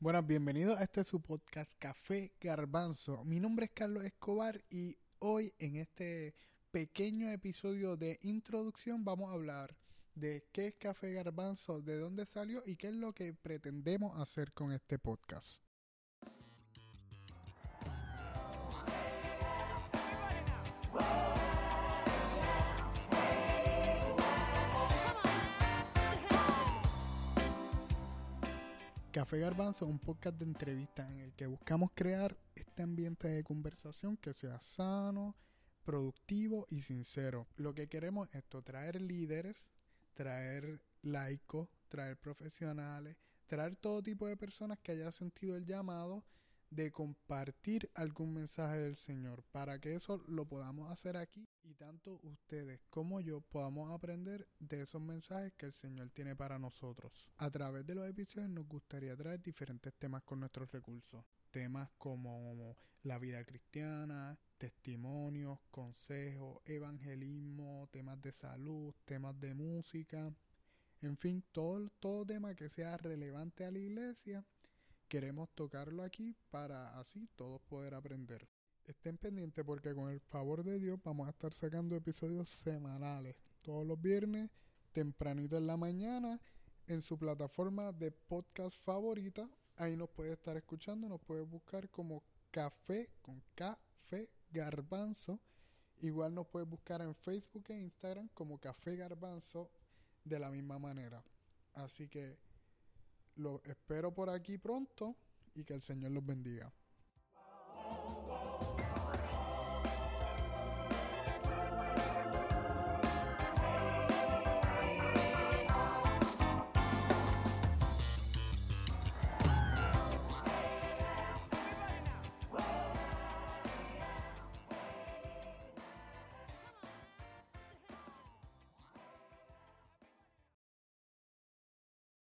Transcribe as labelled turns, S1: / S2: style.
S1: Buenas, bienvenidos a este su podcast Café Garbanzo. Mi nombre es Carlos Escobar y hoy en este pequeño episodio de introducción vamos a hablar de qué es Café Garbanzo, de dónde salió y qué es lo que pretendemos hacer con este podcast. Café Garbanzo es un podcast de entrevistas en el que buscamos crear este ambiente de conversación que sea sano, productivo y sincero. Lo que queremos es esto, traer líderes, traer laicos, traer profesionales, traer todo tipo de personas que hayan sentido el llamado de compartir algún mensaje del Señor, para que eso lo podamos hacer aquí y tanto ustedes como yo podamos aprender de esos mensajes que el Señor tiene para nosotros. A través de los episodios nos gustaría traer diferentes temas con nuestros recursos, temas como la vida cristiana, testimonios, consejos, evangelismo, temas de salud, temas de música, en fin, todo, todo tema que sea relevante a la iglesia queremos tocarlo aquí para así todos poder aprender. Estén pendientes porque con el favor de Dios vamos a estar sacando episodios semanales, todos los viernes, tempranito en la mañana, en su plataforma de podcast favorita. Ahí nos puede estar escuchando, nos puede buscar como Café con Café Garbanzo. Igual nos puede buscar en Facebook e Instagram como Café Garbanzo de la misma manera. Así que lo espero por aquí pronto y que el Señor los bendiga.